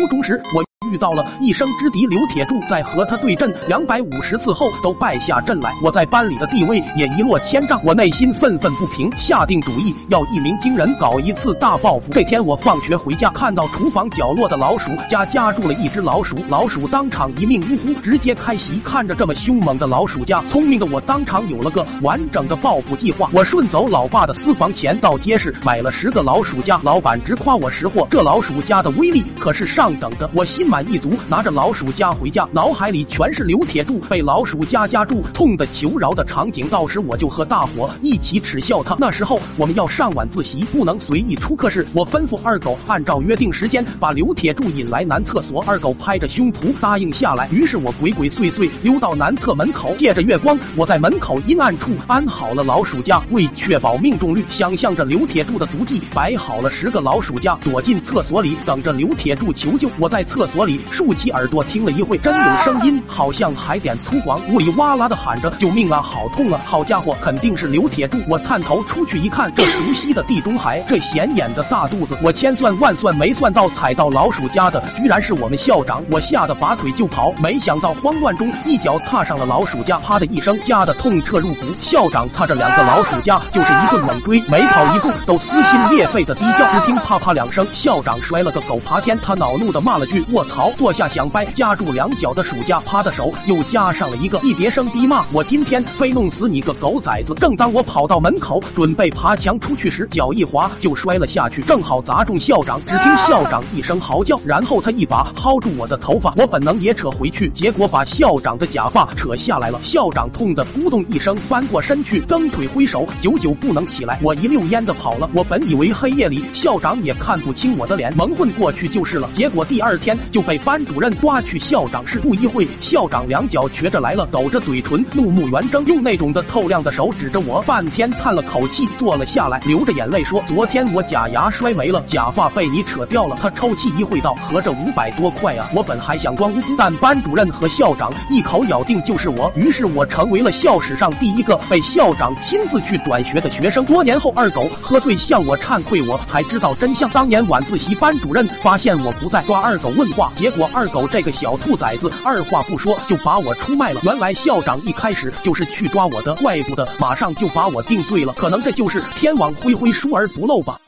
初中时，我。遇到了一生之敌刘铁柱，在和他对阵两百五十次后都败下阵来，我在班里的地位也一落千丈，我内心愤愤不平，下定主意要一鸣惊人，搞一次大报复。这天我放学回家，看到厨房角落的老鼠家夹住了一只老鼠，老鼠当场一命呜呼，直接开席。看着这么凶猛的老鼠家，聪明的我当场有了个完整的报复计划。我顺走老爸的私房钱，到街市买了十个老鼠夹，老板直夸我识货，这老鼠夹的威力可是上等的，我心满意足，拿着老鼠夹回家，脑海里全是刘铁柱被老鼠夹夹住，痛得求饶的场景。到时我就和大伙一起耻笑他。那时候我们要上晚自习，不能随意出课室。我吩咐二狗按照约定时间把刘铁柱引来男厕所，二狗拍着胸脯答应下来。于是我鬼鬼祟祟溜到男厕门口，借着月光，我在门口阴暗处安好了老鼠夹。为确保命中率，想象着刘铁柱的足迹，摆好了十个老鼠夹，躲进厕所里等着刘铁柱求救。我在厕所里。竖起耳朵听了一会，真有声音，好像海点粗犷，呜里哇啦的喊着救命啊，好痛啊！好家伙，肯定是刘铁柱。我探头出去一看，这熟悉的地中海，这显眼的大肚子，我千算万算没算到踩到老鼠家的，居然是我们校长！我吓得拔腿就跑，没想到慌乱中一脚踏上了老鼠家，啪的一声，夹的痛彻入骨。校长踏着两个老鼠家就是一顿猛追，每跑一步都撕心裂肺的低叫，只听啪啪两声，校长摔了个狗爬天，他恼怒的骂了句卧好！坐下想掰夹住两脚的暑假，啪的手又加上了一个，一叠声低骂：“我今天非弄死你个狗崽子！”正当我跑到门口准备爬墙出去时，脚一滑就摔了下去，正好砸中校长。只听校长一声嚎叫，然后他一把薅住我的头发，我本能也扯回去，结果把校长的假发扯下来了。校长痛得咕咚一声翻过身去，蹬腿挥手，久久不能起来。我一溜烟的跑了。我本以为黑夜里校长也看不清我的脸，蒙混过去就是了。结果第二天就被班。主任抓去校长室，不一会，校长两脚瘸着来了，抖着嘴唇，怒目圆睁，用那种的透亮的手指着我，半天叹了口气，坐了下来，流着眼泪说：“昨天我假牙摔没了，假发被你扯掉了。”他抽泣一会道：“合着五百多块啊！”我本还想装无辜，但班主任和校长一口咬定就是我，于是我成为了校史上第一个被校长亲自去转学的学生。多年后，二狗喝醉向我忏悔，我才知道真相。当年晚自习，班主任发现我不在，抓二狗问话结果。二狗这个小兔崽子，二话不说就把我出卖了。原来校长一开始就是去抓我的，怪不得马上就把我定罪了。可能这就是天网恢恢，疏而不漏吧。